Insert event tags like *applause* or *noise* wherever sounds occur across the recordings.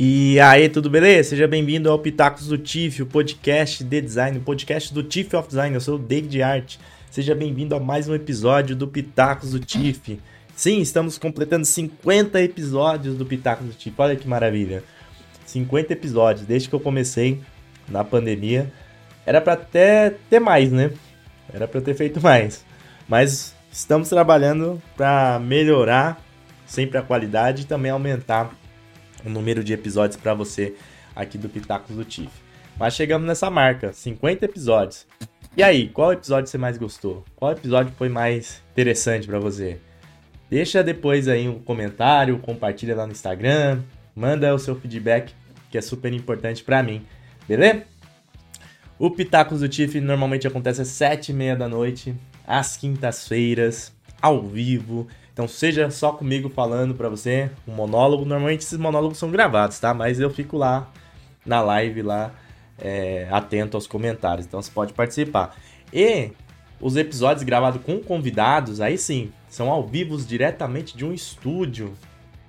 E aí, tudo beleza? Seja bem-vindo ao Pitacos do TIF, o podcast de design, o podcast do TIF of Design. Eu sou o David Art. Seja bem-vindo a mais um episódio do Pitacos do TIF. Sim, estamos completando 50 episódios do Pitacos do TIF. Olha que maravilha. 50 episódios, desde que eu comecei na pandemia. Era para até ter mais, né? Era para ter feito mais. Mas estamos trabalhando para melhorar sempre a qualidade e também aumentar o número de episódios para você aqui do Pitacos do Tiff. Mas chegamos nessa marca, 50 episódios. E aí, qual episódio você mais gostou? Qual episódio foi mais interessante para você? Deixa depois aí um comentário, compartilha lá no Instagram, manda o seu feedback, que é super importante para mim, beleza? O Pitacos do Tiff normalmente acontece às 7h30 da noite, às quintas-feiras, ao vivo. Então seja só comigo falando para você um monólogo. Normalmente esses monólogos são gravados, tá? Mas eu fico lá na live lá é, atento aos comentários. Então você pode participar. E os episódios gravados com convidados, aí sim, são ao vivo diretamente de um estúdio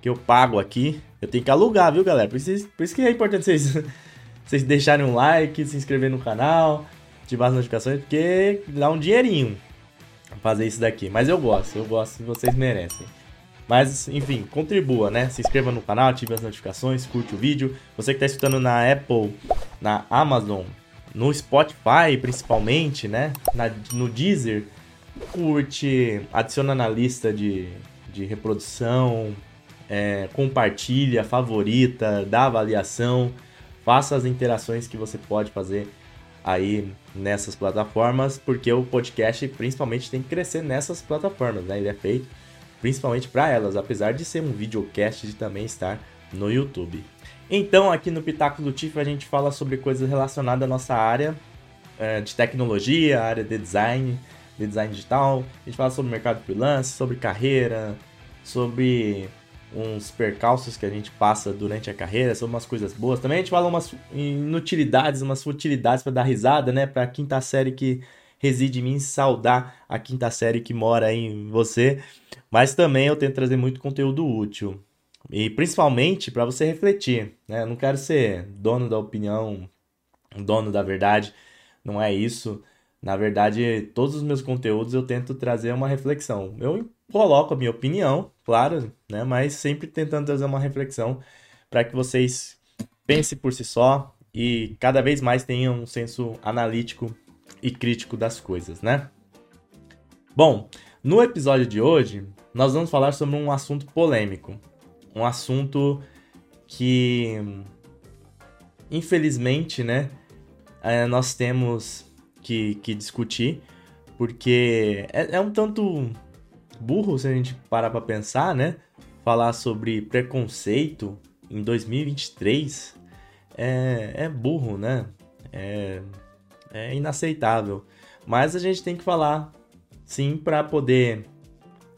que eu pago aqui. Eu tenho que alugar, viu, galera? Por isso, por isso que é importante vocês, *laughs* vocês deixarem um like, se inscrever no canal, ativar as notificações, porque dá um dinheirinho fazer isso daqui. Mas eu gosto, eu gosto, vocês merecem. Mas, enfim, contribua, né? Se inscreva no canal, ative as notificações, curte o vídeo. Você que está escutando na Apple, na Amazon, no Spotify principalmente, né? Na, no Deezer, curte, adiciona na lista de, de reprodução, é, compartilha, favorita, dá avaliação, faça as interações que você pode fazer aí nessas plataformas, porque o podcast principalmente tem que crescer nessas plataformas, né? Ele é feito principalmente para elas, apesar de ser um videocast de também estar no YouTube. Então, aqui no Pitaco do TIF a gente fala sobre coisas relacionadas à nossa área é, de tecnologia, área de design, de design digital. A gente fala sobre mercado freelance, sobre carreira, sobre uns percalços que a gente passa durante a carreira, são umas coisas boas. Também a gente fala umas inutilidades, umas futilidades para dar risada, né? Para a quinta série que reside em mim, saudar a quinta série que mora em você. Mas também eu tento trazer muito conteúdo útil. E principalmente para você refletir, né? Eu não quero ser dono da opinião, dono da verdade, não é isso. Na verdade, todos os meus conteúdos eu tento trazer uma reflexão. Eu coloco a minha opinião, claro, né? Mas sempre tentando trazer uma reflexão para que vocês pensem por si só e cada vez mais tenham um senso analítico e crítico das coisas, né? Bom, no episódio de hoje, nós vamos falar sobre um assunto polêmico. Um assunto que, infelizmente, né, é, nós temos que, que discutir, porque é, é um tanto burro se a gente parar pra pensar, né? Falar sobre preconceito em 2023 é, é burro, né? É, é inaceitável. Mas a gente tem que falar, sim, para poder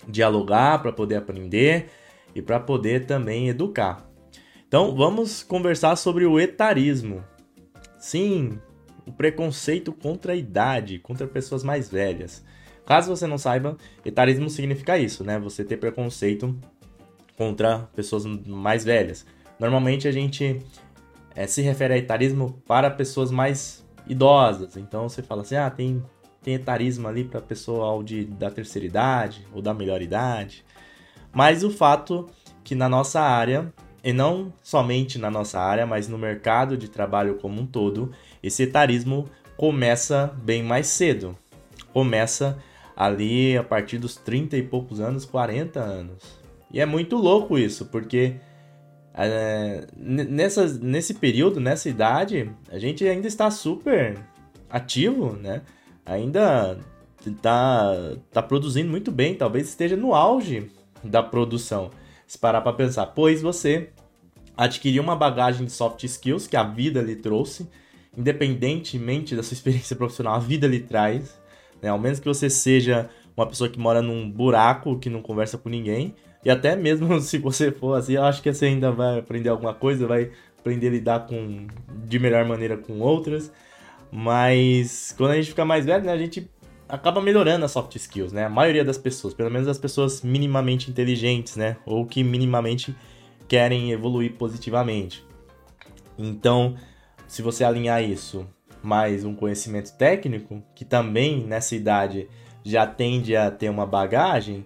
dialogar, para poder aprender e para poder também educar. Então vamos conversar sobre o etarismo. Sim, o preconceito contra a idade, contra pessoas mais velhas. Caso você não saiba, etarismo significa isso, né? Você ter preconceito contra pessoas mais velhas. Normalmente a gente é, se refere a etarismo para pessoas mais idosas. Então você fala assim, ah, tem, tem etarismo ali para pessoa de, da terceira idade ou da melhor idade. Mas o fato que na nossa área, e não somente na nossa área, mas no mercado de trabalho como um todo, esse etarismo começa bem mais cedo. Começa ali a partir dos 30 e poucos anos, 40 anos. E é muito louco isso, porque é, nessa, nesse período, nessa idade, a gente ainda está super ativo, né? Ainda está tá produzindo muito bem, talvez esteja no auge da produção. Se parar para pensar, pois você adquiriu uma bagagem de soft skills que a vida lhe trouxe, independentemente da sua *laughs* experiência profissional, a vida lhe traz, né? Ao menos que você seja uma pessoa que mora num buraco, que não conversa com ninguém. E até mesmo *laughs* se você for assim, eu acho que você ainda vai aprender alguma coisa, vai aprender a lidar com, de melhor maneira com outras. Mas quando a gente fica mais velho, né, a gente acaba melhorando as soft skills, né? A maioria das pessoas, pelo menos as pessoas minimamente inteligentes, né? Ou que minimamente querem evoluir positivamente. Então, se você alinhar isso mais um conhecimento técnico, que também nessa idade já tende a ter uma bagagem,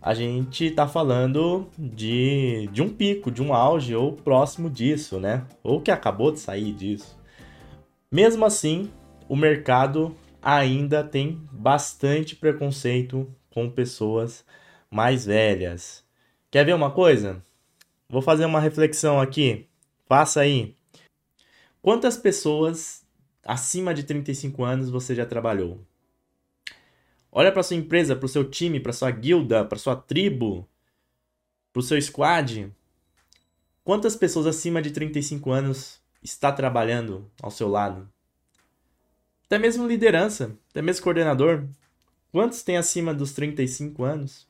a gente está falando de, de um pico, de um auge ou próximo disso, né? Ou que acabou de sair disso. Mesmo assim, o mercado ainda tem bastante preconceito com pessoas mais velhas. Quer ver uma coisa? Vou fazer uma reflexão aqui. Faça aí. Quantas pessoas acima de 35 anos você já trabalhou? Olha para sua empresa, para o seu time, para sua guilda, para sua tribo, para o seu squad. Quantas pessoas acima de 35 anos está trabalhando ao seu lado? Até mesmo liderança, até mesmo coordenador. Quantos tem acima dos 35 anos?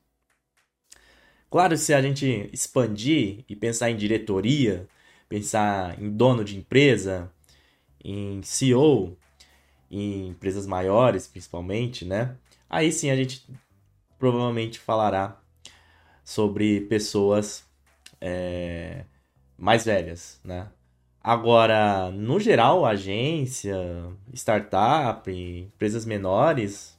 Claro, se a gente expandir e pensar em diretoria, pensar em dono de empresa, em CEO, em empresas maiores principalmente, né? Aí sim a gente provavelmente falará sobre pessoas é, mais velhas, né? Agora, no geral, agência, startup, empresas menores,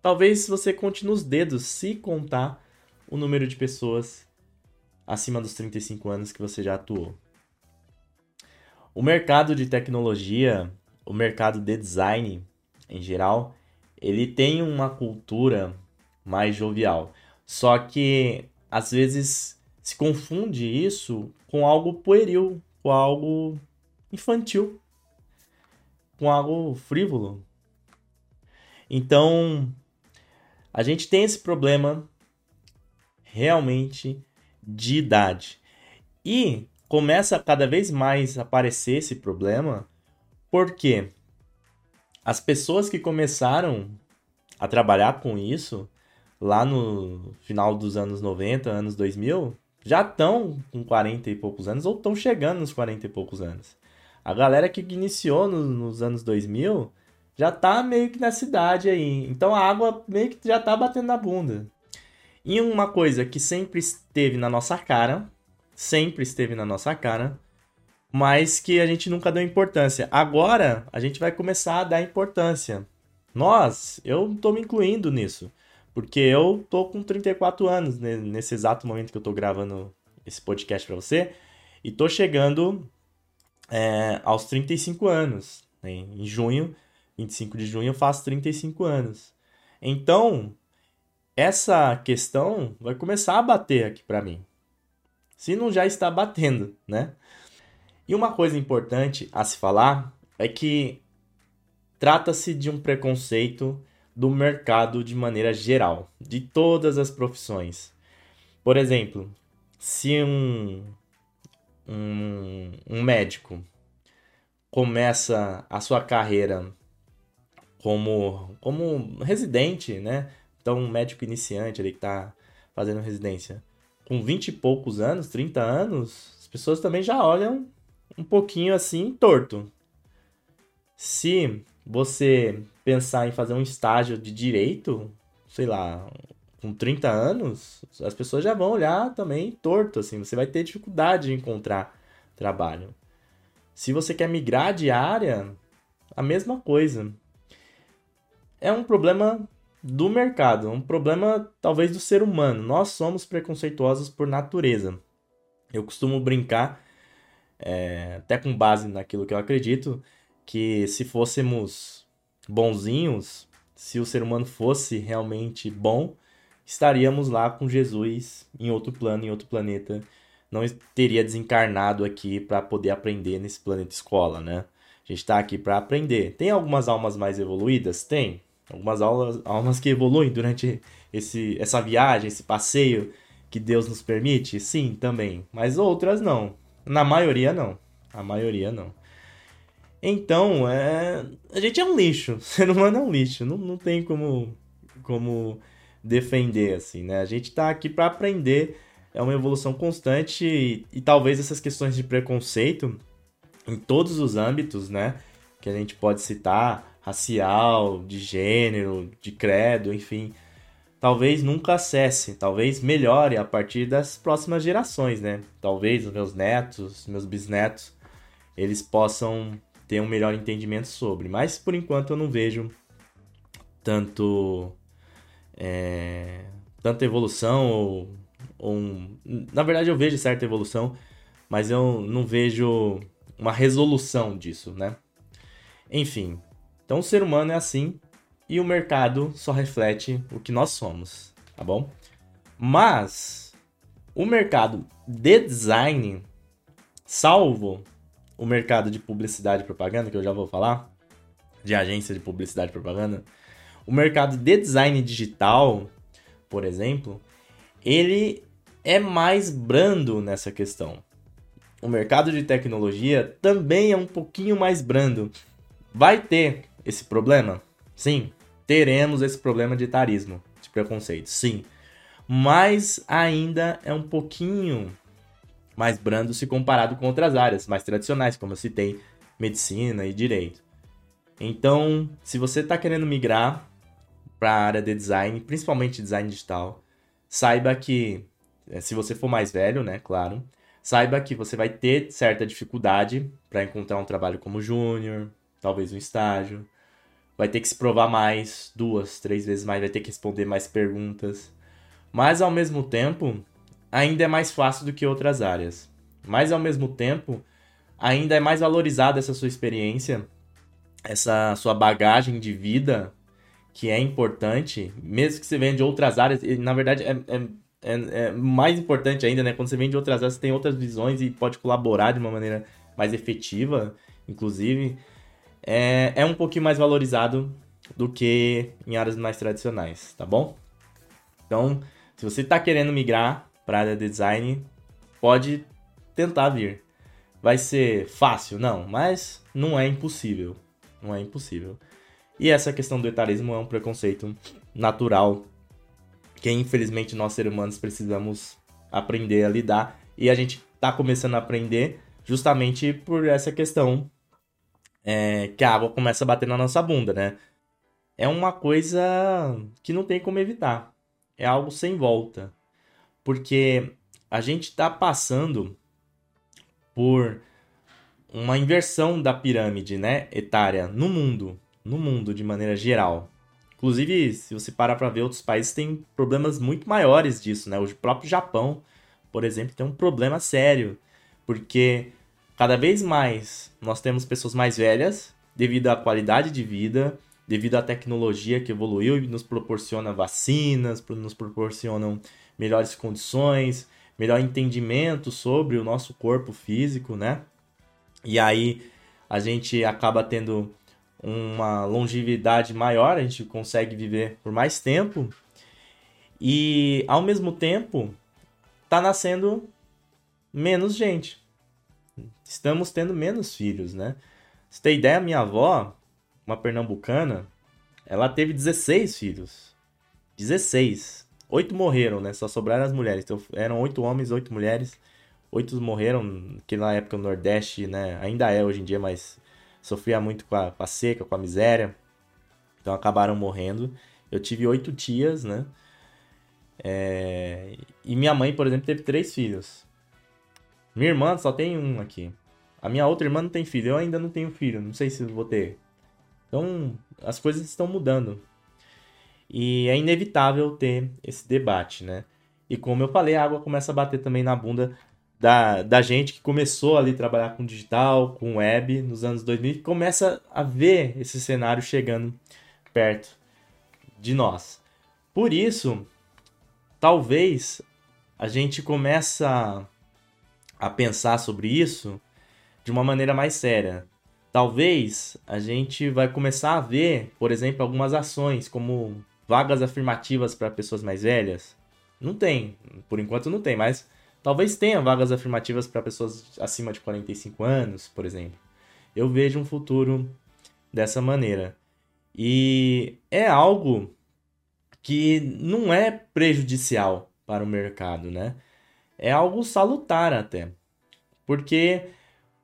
talvez você conte nos dedos se contar o número de pessoas acima dos 35 anos que você já atuou. O mercado de tecnologia, o mercado de design em geral, ele tem uma cultura mais jovial. Só que às vezes se confunde isso com algo pueril, com algo infantil, com algo frívolo. Então, a gente tem esse problema realmente de idade. E começa cada vez mais a aparecer esse problema porque as pessoas que começaram a trabalhar com isso lá no final dos anos 90, anos 2000, já estão com 40 e poucos anos ou estão chegando nos 40 e poucos anos. A galera que iniciou no, nos anos 2000 já tá meio que nessa idade aí. Então a água meio que já tá batendo na bunda. E uma coisa que sempre esteve na nossa cara, sempre esteve na nossa cara, mas que a gente nunca deu importância. Agora a gente vai começar a dar importância. Nós, eu tô me incluindo nisso, porque eu tô com 34 anos nesse exato momento que eu tô gravando esse podcast para você e tô chegando é, aos 35 anos. Né? Em junho, 25 de junho, eu faço 35 anos. Então, essa questão vai começar a bater aqui para mim. Se não já está batendo, né? E uma coisa importante a se falar é que trata-se de um preconceito do mercado de maneira geral, de todas as profissões. Por exemplo, se um, um, um médico começa a sua carreira como, como residente, né? Então, um médico iniciante ali que está fazendo residência com 20 e poucos anos, 30 anos, as pessoas também já olham um pouquinho assim torto. Se você pensar em fazer um estágio de direito, sei lá, com 30 anos, as pessoas já vão olhar também torto, assim, você vai ter dificuldade de encontrar trabalho. Se você quer migrar de área, a mesma coisa. É um problema do mercado, um problema talvez do ser humano. Nós somos preconceituosos por natureza. Eu costumo brincar, é, até com base naquilo que eu acredito, que se fôssemos bonzinhos, se o ser humano fosse realmente bom, estaríamos lá com Jesus em outro plano, em outro planeta. Não teria desencarnado aqui para poder aprender nesse planeta escola, né? A gente está aqui para aprender. Tem algumas almas mais evoluídas? Tem algumas aulas, almas que evoluem durante esse, essa viagem, esse passeio que Deus nos permite? Sim, também. Mas outras não. Na maioria não. A maioria não. Então, é... a gente é um lixo. *laughs* O ser humano é um lixo. Não, não tem como, como defender, assim, né? A gente tá aqui para aprender. É uma evolução constante e, e talvez essas questões de preconceito em todos os âmbitos, né? Que a gente pode citar racial, de gênero, de credo, enfim, talvez nunca cesse, talvez melhore a partir das próximas gerações, né? Talvez os meus netos, meus bisnetos, eles possam ter um melhor entendimento sobre. Mas por enquanto eu não vejo tanto é, tanta evolução ou, ou um, na verdade eu vejo certa evolução, mas eu não vejo uma resolução disso, né? Enfim, então o ser humano é assim e o mercado só reflete o que nós somos, tá bom? Mas o mercado de design, salvo o mercado de publicidade e propaganda, que eu já vou falar, de agência de publicidade e propaganda, o mercado de design digital, por exemplo, ele é mais brando nessa questão. O mercado de tecnologia também é um pouquinho mais brando. Vai ter esse problema? Sim, teremos esse problema de etarismo, de preconceito, sim. Mas ainda é um pouquinho mais brando se comparado com outras áreas mais tradicionais, como eu citei, medicina e direito. Então, se você está querendo migrar para a área de design, principalmente design digital, saiba que, eh, se você for mais velho, né, claro, saiba que você vai ter certa dificuldade para encontrar um trabalho como júnior, talvez um estágio, vai ter que se provar mais, duas, três vezes mais, vai ter que responder mais perguntas. Mas ao mesmo tempo, ainda é mais fácil do que outras áreas. Mas ao mesmo tempo, ainda é mais valorizada essa sua experiência, essa sua bagagem de vida que é importante, mesmo que você venha de outras áreas, e na verdade é, é, é, é, mais importante ainda, né? Quando você vem de outras áreas, você tem outras visões e pode colaborar de uma maneira mais efetiva, inclusive, é, é um pouquinho mais valorizado do que em áreas mais tradicionais, tá bom? Então, se você está querendo migrar para a área de design, pode tentar vir. Vai ser fácil? Não, mas não é impossível. Não é impossível. E essa questão do etarismo é um preconceito natural que infelizmente nós seres humanos precisamos aprender a lidar e a gente está começando a aprender justamente por essa questão é, que a água começa a bater na nossa bunda, né? É uma coisa que não tem como evitar. É algo sem volta. Porque a gente está passando por uma inversão da pirâmide né, etária no mundo no mundo de maneira geral. Inclusive, se você parar para ver, outros países têm problemas muito maiores disso, né? O próprio Japão, por exemplo, tem um problema sério, porque cada vez mais nós temos pessoas mais velhas devido à qualidade de vida, devido à tecnologia que evoluiu e nos proporciona vacinas, nos proporcionam melhores condições, melhor entendimento sobre o nosso corpo físico, né? E aí a gente acaba tendo uma longevidade maior, a gente consegue viver por mais tempo. E ao mesmo tempo, tá nascendo menos gente. Estamos tendo menos filhos, né? Você tem ideia, minha avó, uma pernambucana, ela teve 16 filhos. 16. Oito morreram, né? Só sobraram as mulheres. Então eram oito homens, oito mulheres. Oito morreram, que na época o Nordeste, né? Ainda é hoje em dia, mas sofria muito com a, com a seca, com a miséria. Então acabaram morrendo. Eu tive oito tias, né? É... E minha mãe, por exemplo, teve três filhos. Minha irmã só tem um aqui. A minha outra irmã não tem filho. Eu ainda não tenho filho. Não sei se vou ter. Então, as coisas estão mudando. E é inevitável ter esse debate, né? E como eu falei, a água começa a bater também na bunda da, da gente que começou ali a trabalhar com digital, com web nos anos 2000, que começa a ver esse cenário chegando perto de nós. Por isso, talvez a gente começa a pensar sobre isso de uma maneira mais séria. Talvez a gente vai começar a ver, por exemplo, algumas ações como vagas afirmativas para pessoas mais velhas. Não tem, por enquanto não tem, mas Talvez tenha vagas afirmativas para pessoas acima de 45 anos, por exemplo. Eu vejo um futuro dessa maneira. E é algo que não é prejudicial para o mercado, né? É algo salutar até. Porque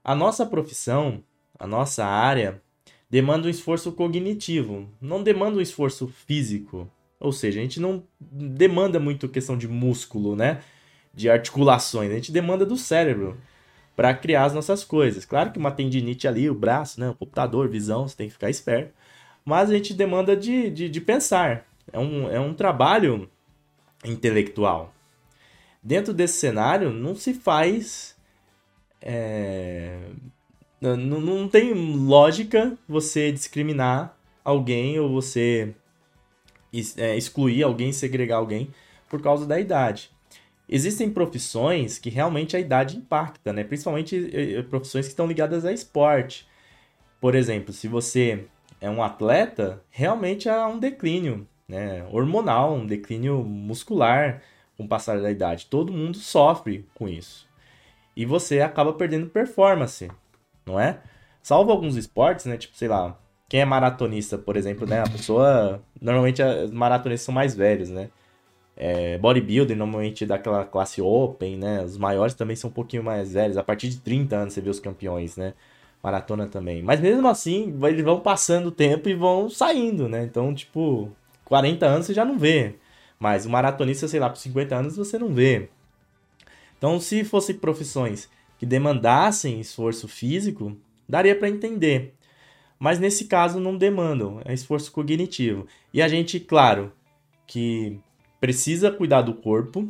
a nossa profissão, a nossa área, demanda um esforço cognitivo, não demanda um esforço físico. Ou seja, a gente não demanda muito questão de músculo, né? de articulações, a gente demanda do cérebro. para criar as nossas coisas. Claro que uma tendinite ali, o braço, né, o computador, visão, você tem que ficar esperto. Mas a gente demanda de, de, de pensar. É um, é um trabalho intelectual. Dentro desse cenário, não se faz. É, não, não tem lógica você discriminar alguém ou você é, excluir alguém, segregar alguém por causa da idade. Existem profissões que realmente a idade impacta, né? Principalmente eh, profissões que estão ligadas a esporte. Por exemplo, se você é um atleta, realmente há um declínio né? hormonal, um declínio muscular com o passar da idade. Todo mundo sofre com isso. E você acaba perdendo performance, não é? Salvo alguns esportes, né? Tipo, sei lá, quem é maratonista, por exemplo, né? A pessoa. *laughs* Normalmente os maratonistas são mais velhos, né? É, normalmente daquela classe open, né? Os maiores também são um pouquinho mais velhos. A partir de 30 anos você vê os campeões, né? Maratona também. Mas mesmo assim, eles vão passando o tempo e vão saindo, né? Então, tipo, 40 anos você já não vê. Mas o maratonista, sei lá, com 50 anos você não vê. Então, se fossem profissões que demandassem esforço físico, daria para entender. Mas nesse caso não demandam, é esforço cognitivo. E a gente, claro, que precisa cuidar do corpo,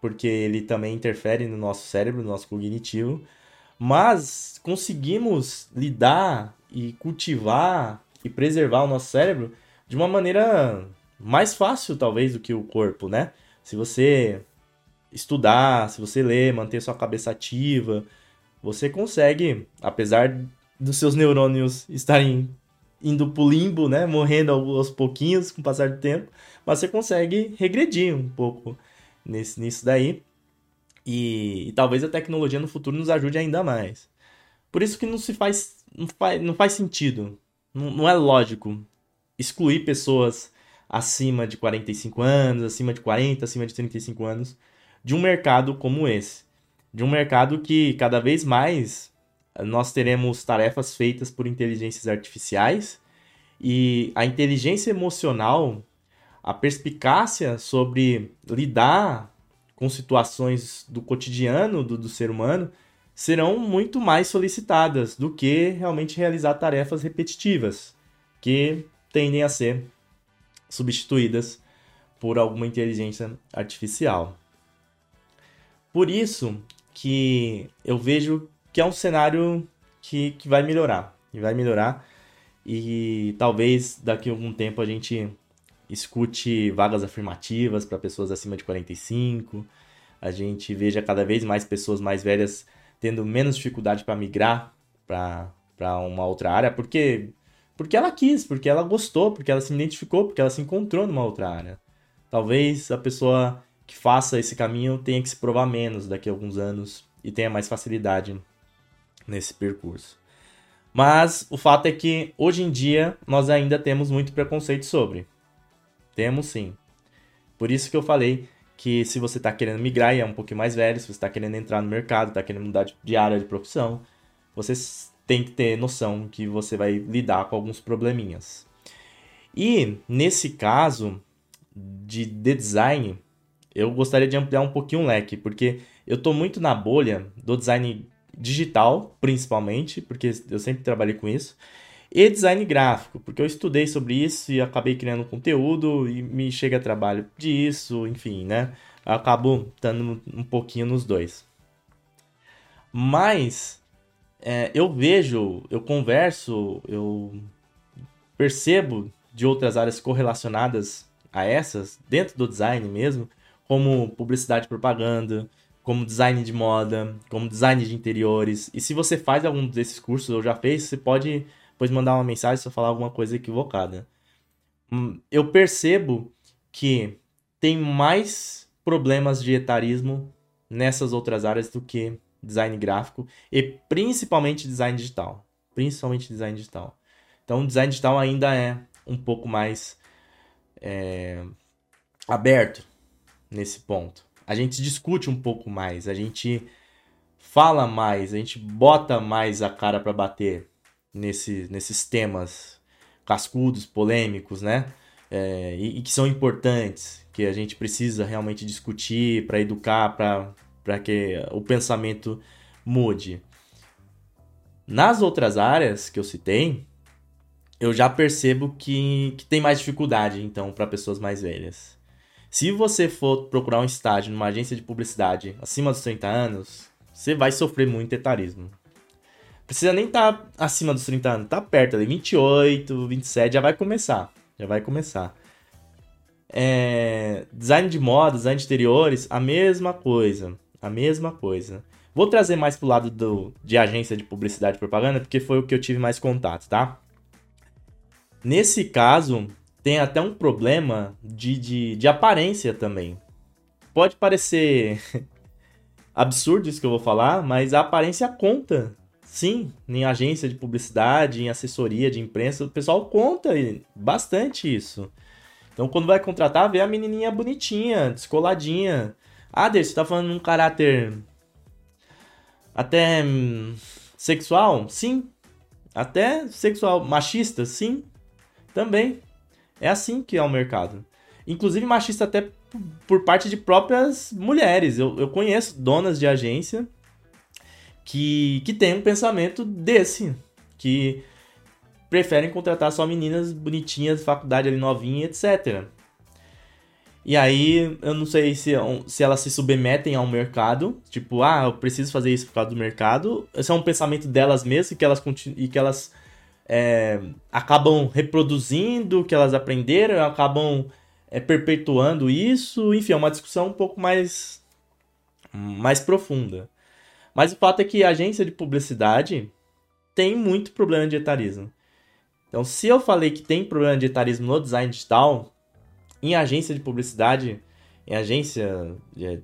porque ele também interfere no nosso cérebro, no nosso cognitivo, mas conseguimos lidar e cultivar e preservar o nosso cérebro de uma maneira mais fácil, talvez, do que o corpo, né? Se você estudar, se você ler, manter sua cabeça ativa, você consegue, apesar dos seus neurônios estarem indo pro limbo, né? Morrendo aos pouquinhos com o passar do tempo, mas você consegue regredir um pouco nesse, nisso daí. E, e, talvez a tecnologia no futuro nos ajude ainda mais. Por isso que não se faz. Não faz, não faz sentido. Não, não é lógico excluir pessoas acima de 45 anos, acima de 40, acima de 35 anos, de um mercado como esse. De um mercado que cada vez mais nós teremos tarefas feitas por inteligências artificiais e a inteligência emocional, a perspicácia sobre lidar com situações do cotidiano do, do ser humano serão muito mais solicitadas do que realmente realizar tarefas repetitivas, que tendem a ser substituídas por alguma inteligência artificial. Por isso que eu vejo que é um cenário que, que vai melhorar. E vai melhorar. E talvez daqui a algum tempo a gente escute vagas afirmativas para pessoas acima de 45. A gente veja cada vez mais pessoas mais velhas tendo menos dificuldade para migrar para uma outra área, porque porque ela quis, porque ela gostou, porque ela se identificou, porque ela se encontrou numa outra área. Talvez a pessoa que faça esse caminho tenha que se provar menos daqui a alguns anos e tenha mais facilidade nesse percurso. Mas o fato é que hoje em dia nós ainda temos muito preconceito sobre. Temos sim. Por isso que eu falei que se você está querendo migrar e é um pouquinho mais velho, se você está querendo entrar no mercado, está querendo mudar de área de profissão, você tem que ter noção que você vai lidar com alguns probleminhas. E nesse caso de design, eu gostaria de ampliar um pouquinho o leque, porque eu estou muito na bolha do design digital, principalmente, porque eu sempre trabalhei com isso, e design gráfico, porque eu estudei sobre isso e acabei criando conteúdo e me chega trabalho disso, enfim, né? Eu acabo estando um pouquinho nos dois. Mas é, eu vejo, eu converso, eu percebo de outras áreas correlacionadas a essas, dentro do design mesmo, como publicidade e propaganda, como design de moda, como design de interiores. E se você faz algum desses cursos ou já fez, você pode depois mandar uma mensagem se eu falar alguma coisa equivocada. Hum, eu percebo que tem mais problemas de etarismo nessas outras áreas do que design gráfico e principalmente design digital. Principalmente design digital. Então, design digital ainda é um pouco mais é, aberto nesse ponto. A gente discute um pouco mais, a gente fala mais, a gente bota mais a cara para bater nesse, nesses temas cascudos, polêmicos, né? É, e, e, que são importantes, que a gente precisa realmente discutir para educar, para que o pensamento mude. Nas outras áreas que eu citei, eu já percebo que, que tem mais dificuldade, então, para pessoas mais velhas. Se você for procurar um estágio numa agência de publicidade acima dos 30 anos, você vai sofrer muito etarismo. Precisa nem estar tá acima dos 30 anos, tá perto ali, 28, 27, já vai começar. Já vai começar. É, design de moda, design de interiores, a mesma coisa. A mesma coisa. Vou trazer mais pro lado do, de agência de publicidade e propaganda, porque foi o que eu tive mais contato, tá? Nesse caso, tem até um problema de, de, de aparência também. Pode parecer *laughs* absurdo isso que eu vou falar, mas a aparência conta. Sim, em agência de publicidade, em assessoria de imprensa, o pessoal conta bastante isso. Então, quando vai contratar, vê a menininha bonitinha, descoladinha. Ah, Deus, você tá falando num caráter até hum, sexual? Sim. Até sexual. Machista? Sim. Também. É assim que é o mercado. Inclusive machista até por parte de próprias mulheres. Eu, eu conheço donas de agência que, que têm um pensamento desse. Que preferem contratar só meninas bonitinhas, faculdade ali novinha, etc. E aí, eu não sei se, se elas se submetem ao mercado, tipo, ah, eu preciso fazer isso por causa do mercado. Esse é um pensamento delas mesmas e que elas, e que elas é, acabam reproduzindo o que elas aprenderam, acabam é, perpetuando isso. Enfim, é uma discussão um pouco mais, mais profunda. Mas o fato é que a agência de publicidade tem muito problema de etarismo. Então, se eu falei que tem problema de etarismo no design digital, em agência de publicidade, em agência de,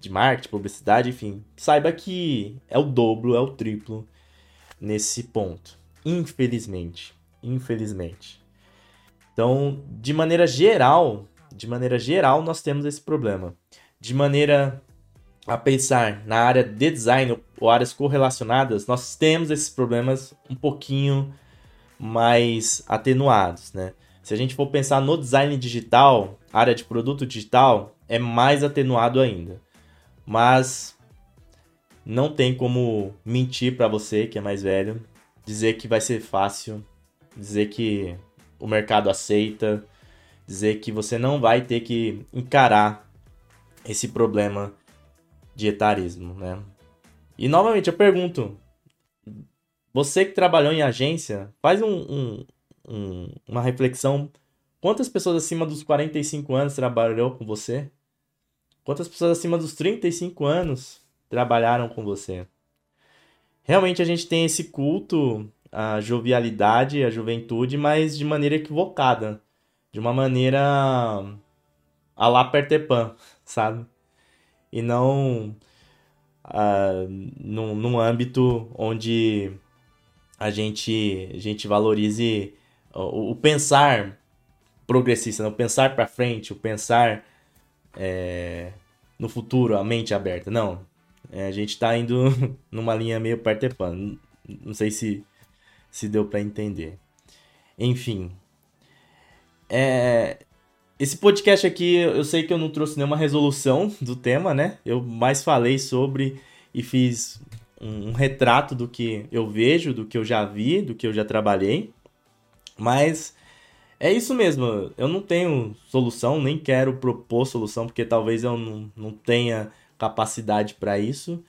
de marketing, publicidade, enfim, saiba que é o dobro, é o triplo nesse ponto. Infelizmente. Infelizmente. Então, de maneira geral, de maneira geral, nós temos esse problema. De maneira a pensar na área de design ou áreas correlacionadas, nós temos esses problemas um pouquinho mais atenuados, né? Se a gente for pensar no design digital, área de produto digital, é mais atenuado ainda. Mas não tem como mentir para você que é mais velho dizer que vai ser fácil, dizer que o mercado aceita, dizer que você não vai ter que encarar esse problema de etarismo, né? E novamente eu pergunto, você que trabalhou em agência, faz um, um, um, uma reflexão. Quantas pessoas acima dos 45 anos trabalhou com você? Quantas pessoas acima dos 35 anos trabalharam com você? realmente a gente tem esse culto à jovialidade, à juventude, mas de maneira equivocada. De uma maneira a lá Pertepan, *laughs* sabe? E não uh, num, num âmbito onde a gente, a gente valorize o, pensar progressista, né? o pensar para frente, o pensar é, no futuro, a mente aberta. Não, é, a gente tá indo *laughs* numa linha meio partepã. Não sei se, se deu para entender. Enfim. É, esse podcast aqui, eu sei que eu não trouxe nenhuma resolução *laughs* do tema, né? Eu mais falei sobre e fiz um retrato do que eu vejo, do que eu já vi, do que eu já trabalhei. Mas é isso mesmo. Eu não tenho solução, nem quero propor solução, porque talvez eu não, não tenha capacidade para isso,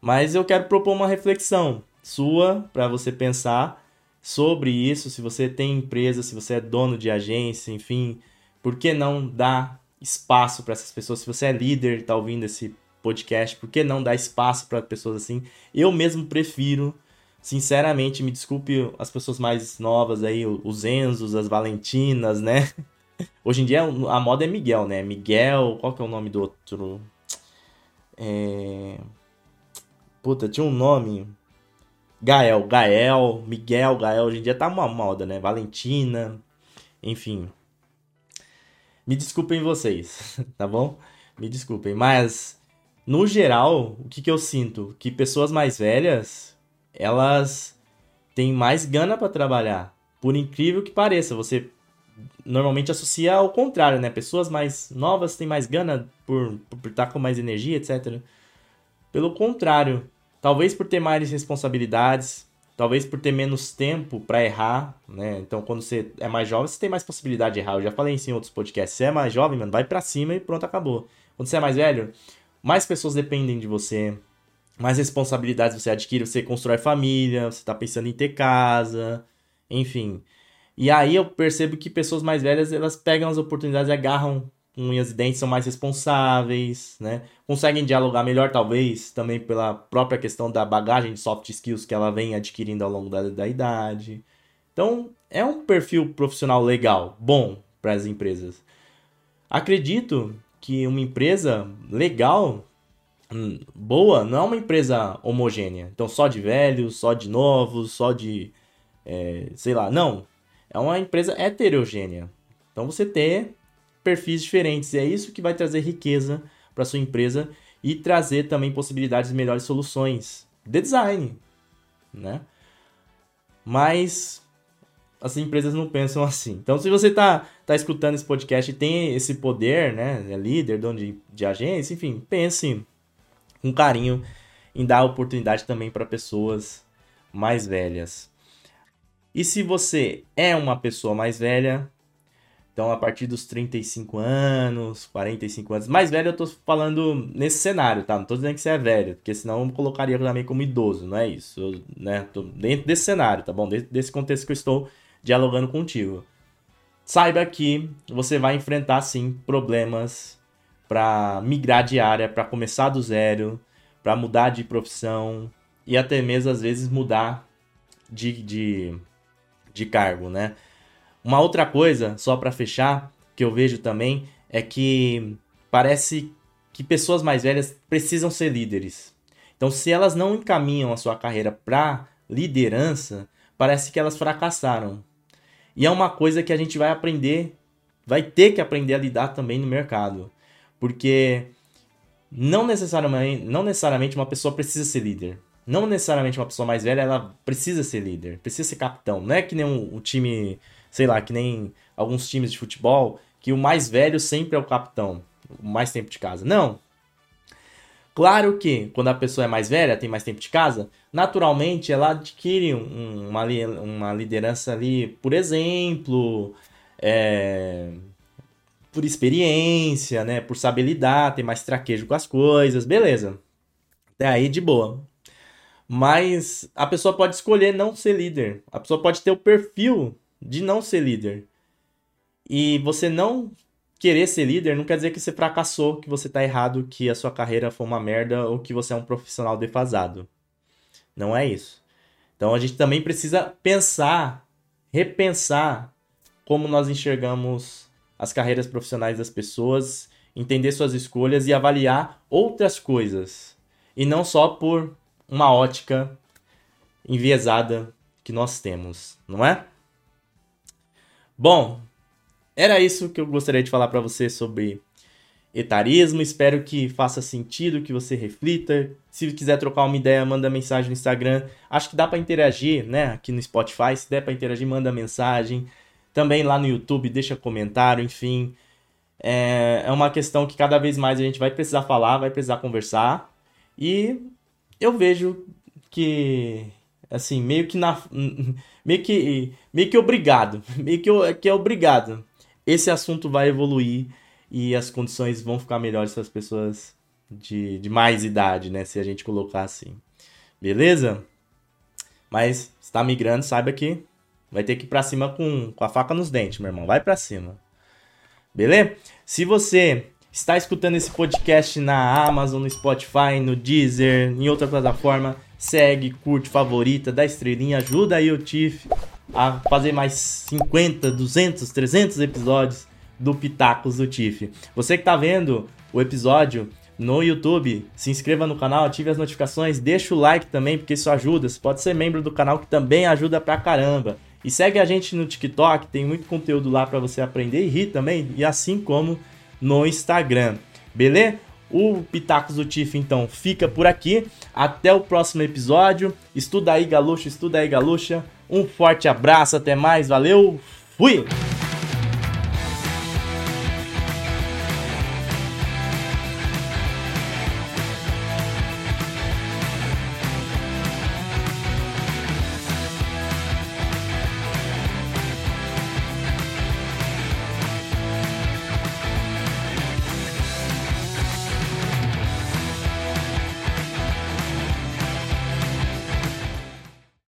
mas eu quero propor uma reflexão sua para você pensar sobre isso, se você tem empresa, se você é dono de agência, enfim, por que não dar espaço para essas pessoas? Se você é líder, está ouvindo esse podcast, por que não dar espaço para pessoas assim? Eu mesmo prefiro, sinceramente, me desculpe as pessoas mais novas aí, os Enzos, as Valentinas, né? *laughs* Hoje em dia a moda é Miguel, né? Miguel, qual que é o nome do outro? É... Puta, tinha um nome. Gael, Gael, Miguel, Gael. Hoje em dia tá uma moda, né? Valentina. Enfim. Me desculpem vocês, *laughs* tá bom? Me desculpem. Mas, no geral, o que, que eu sinto? Que pessoas mais velhas, elas têm mais gana para trabalhar. Por incrível que pareça, você normalmente associa ao contrário, né? Pessoas mais novas têm mais gana por, por estar com mais energia, etc. Pelo contrário, talvez por ter mais responsabilidades, talvez por ter menos tempo para errar, né? Então, quando você é mais jovem, você tem mais possibilidade de errar. Eu já falei isso em outros podcasts. Você é mais jovem, mano, vai para cima e pronto, acabou. Quando você é mais velho, mais pessoas dependem de você, mais responsabilidades você adquire, você constrói família, você tá pensando em ter casa, enfim. E aí eu percebo que pessoas mais velhas, elas pegam as oportunidades e agarram unhas e dentes, são mais responsáveis, né? Conseguem dialogar melhor, talvez, também pela própria questão da bagagem de soft skills que ela vem adquirindo ao longo da, da idade. Então, é um perfil profissional legal, bom para as empresas. Acredito que uma empresa legal, boa, não é uma empresa homogênea. Então, só de velhos, só de novos, só de. É, sei lá, não. É uma empresa heterogênea. Então, você ter perfis diferentes. E é isso que vai trazer riqueza para sua empresa e trazer também possibilidades de melhores soluções de design, né? Mas as empresas não pensam assim. Então, se você está tá escutando esse podcast e tem esse poder, né, é líder, dono de, de agência, enfim, pense com carinho em dar oportunidade também para pessoas mais velhas. E se você é uma pessoa mais velha, então, a partir dos 35 anos, 45 anos. Mais velho eu tô falando nesse cenário, tá? Não tô dizendo que você é velho, porque senão eu colocaria também como idoso, não é isso? Eu, né? Tô dentro desse cenário, tá bom? Desse contexto que eu estou dialogando contigo. Saiba que você vai enfrentar, sim, problemas para migrar de área, para começar do zero, para mudar de profissão e até mesmo, às vezes, mudar de, de, de cargo, né? Uma outra coisa, só para fechar, que eu vejo também é que parece que pessoas mais velhas precisam ser líderes. Então, se elas não encaminham a sua carreira para liderança, parece que elas fracassaram. E é uma coisa que a gente vai aprender, vai ter que aprender a lidar também no mercado. Porque não necessariamente, não necessariamente uma pessoa precisa ser líder. Não necessariamente uma pessoa mais velha, ela precisa ser líder, precisa ser capitão. Não é que nem um, um time sei lá, que nem alguns times de futebol, que o mais velho sempre é o capitão, o mais tempo de casa. Não. Claro que quando a pessoa é mais velha, tem mais tempo de casa, naturalmente ela adquire um, uma, uma liderança ali, por exemplo, é, por experiência, né? Por saber lidar, ter mais traquejo com as coisas, beleza. Até aí de boa. Mas a pessoa pode escolher não ser líder. A pessoa pode ter o perfil de não ser líder. E você não querer ser líder não quer dizer que você fracassou, que você está errado, que a sua carreira foi uma merda ou que você é um profissional defasado. Não é isso. Então a gente também precisa pensar, repensar como nós enxergamos as carreiras profissionais das pessoas, entender suas escolhas e avaliar outras coisas. E não só por uma ótica enviesada que nós temos, não é? Bom, era isso que eu gostaria de falar para você sobre etarismo. Espero que faça sentido, que você reflita. Se quiser trocar uma ideia, manda mensagem no Instagram. Acho que dá para interagir, né? Aqui no Spotify, se der para interagir, manda mensagem. Também lá no YouTube, deixa comentário, enfim. É, é uma questão que cada vez mais a gente vai precisar falar, vai precisar conversar. E eu vejo que assim, meio que na *laughs* meio que meio que obrigado, *laughs* meio que, que é obrigado. Esse assunto vai evoluir e as condições vão ficar melhores para as pessoas de, de mais idade, né, se a gente colocar assim. Beleza? Mas está migrando, saiba que vai ter que ir para cima com, com a faca nos dentes, meu irmão. Vai para cima. Beleza? Se você está escutando esse podcast na Amazon, no Spotify, no Deezer, em outra plataforma, segue, curte, favorita, dá estrelinha, ajuda aí o Tiff a fazer mais 50, 200, 300 episódios do Pitacos do Tiff. Você que está vendo o episódio no YouTube, se inscreva no canal, ative as notificações, deixa o like também, porque isso ajuda. Você pode ser membro do canal que também ajuda pra caramba. E segue a gente no TikTok, tem muito conteúdo lá para você aprender e rir também, e assim como no Instagram. Beleza? O Pitacos do Tiff, então, fica por aqui. Até o próximo episódio. Estuda aí, galuxa, estuda aí, galuxa. Um forte abraço, até mais, valeu, fui!